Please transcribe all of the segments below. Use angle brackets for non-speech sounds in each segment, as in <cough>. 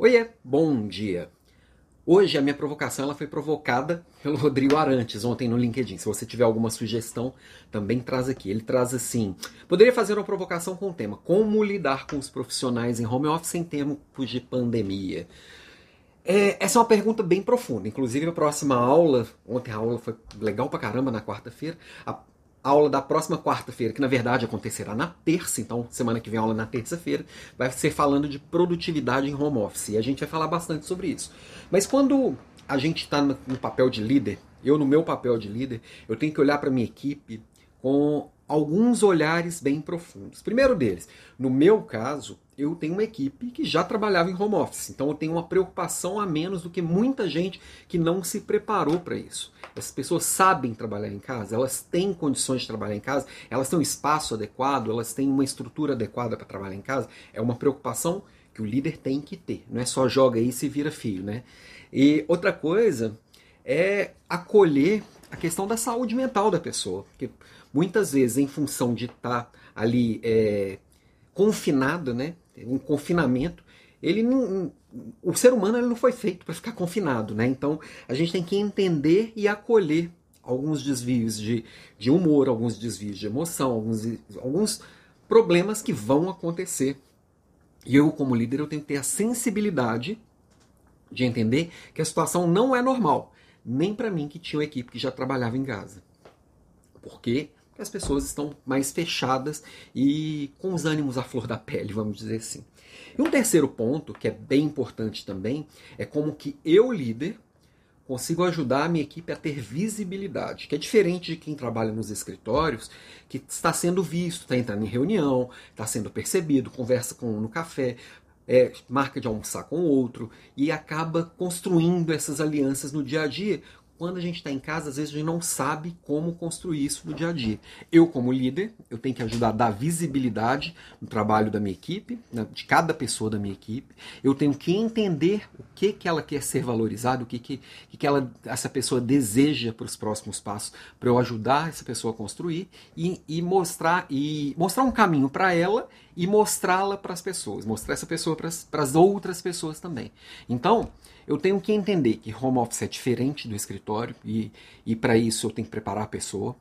Oiê, bom dia. Hoje a minha provocação ela foi provocada <laughs> pelo Rodrigo Arantes ontem no LinkedIn. Se você tiver alguma sugestão, também traz aqui. Ele traz assim: poderia fazer uma provocação com o tema Como lidar com os profissionais em home office em tempos de pandemia. É, essa é uma pergunta bem profunda. Inclusive, a próxima aula, ontem a aula foi legal pra caramba na quarta-feira. Aula da próxima quarta-feira, que na verdade acontecerá na terça, então semana que vem aula na terça-feira, vai ser falando de produtividade em home office. E a gente vai falar bastante sobre isso. Mas quando a gente está no papel de líder, eu no meu papel de líder, eu tenho que olhar para minha equipe com alguns olhares bem profundos. Primeiro deles, no meu caso, eu tenho uma equipe que já trabalhava em home office, então eu tenho uma preocupação a menos do que muita gente que não se preparou para isso. Essas pessoas sabem trabalhar em casa, elas têm condições de trabalhar em casa, elas têm um espaço adequado, elas têm uma estrutura adequada para trabalhar em casa. É uma preocupação que o líder tem que ter. Não é só joga aí e vira filho, né? E outra coisa é acolher a questão da saúde mental da pessoa. Porque muitas vezes, em função de estar tá ali é, confinado, né? Um confinamento, ele não, o ser humano ele não foi feito para ficar confinado, né? Então a gente tem que entender e acolher alguns desvios de, de humor, alguns desvios de emoção, alguns, alguns problemas que vão acontecer. E eu, como líder, eu tenho que ter a sensibilidade de entender que a situação não é normal, nem para mim que tinha uma equipe que já trabalhava em casa. Por quê? Que as pessoas estão mais fechadas e com os ânimos à flor da pele, vamos dizer assim. E um terceiro ponto, que é bem importante também, é como que eu, líder, consigo ajudar a minha equipe a ter visibilidade, que é diferente de quem trabalha nos escritórios, que está sendo visto, está entrando em reunião, está sendo percebido, conversa com um no café, é, marca de almoçar com outro e acaba construindo essas alianças no dia a dia quando a gente está em casa, às vezes a gente não sabe como construir isso no dia a dia. Eu, como líder, eu tenho que ajudar a dar visibilidade no trabalho da minha equipe, né, de cada pessoa da minha equipe. Eu tenho que entender o que, que ela quer ser valorizada, o que, que, que ela, essa pessoa deseja para os próximos passos, para eu ajudar essa pessoa a construir e, e mostrar e mostrar um caminho para ela e mostrá-la para as pessoas, mostrar essa pessoa para as outras pessoas também. Então, eu tenho que entender que home office é diferente do escritório e, e para isso eu tenho que preparar a pessoa.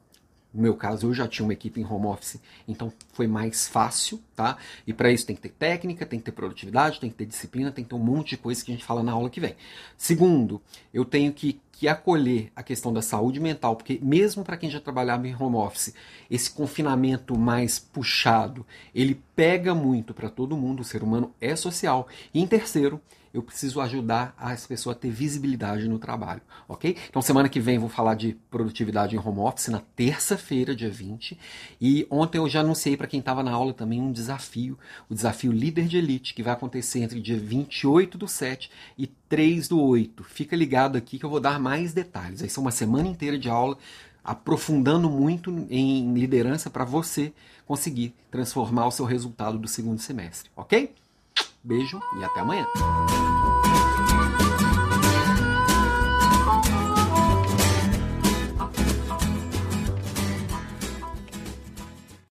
No meu caso, eu já tinha uma equipe em home office, então foi mais fácil, tá? E para isso tem que ter técnica, tem que ter produtividade, tem que ter disciplina, tem que ter um monte de coisa que a gente fala na aula que vem. Segundo, eu tenho que, que acolher a questão da saúde mental, porque mesmo para quem já trabalhava em home office, esse confinamento mais puxado, ele pega muito para todo mundo, o ser humano é social. E em terceiro, eu preciso ajudar as pessoas a ter visibilidade no trabalho, ok? Então, semana que vem vou falar de produtividade em home office, na terça-feira, dia 20. E ontem eu já anunciei para quem estava na aula também um desafio, o desafio Líder de Elite, que vai acontecer entre dia 28 do 7 e 3 do 8. Fica ligado aqui que eu vou dar mais detalhes. Aí são uma semana inteira de aula aprofundando muito em liderança para você conseguir transformar o seu resultado do segundo semestre, ok? Beijo e até amanhã.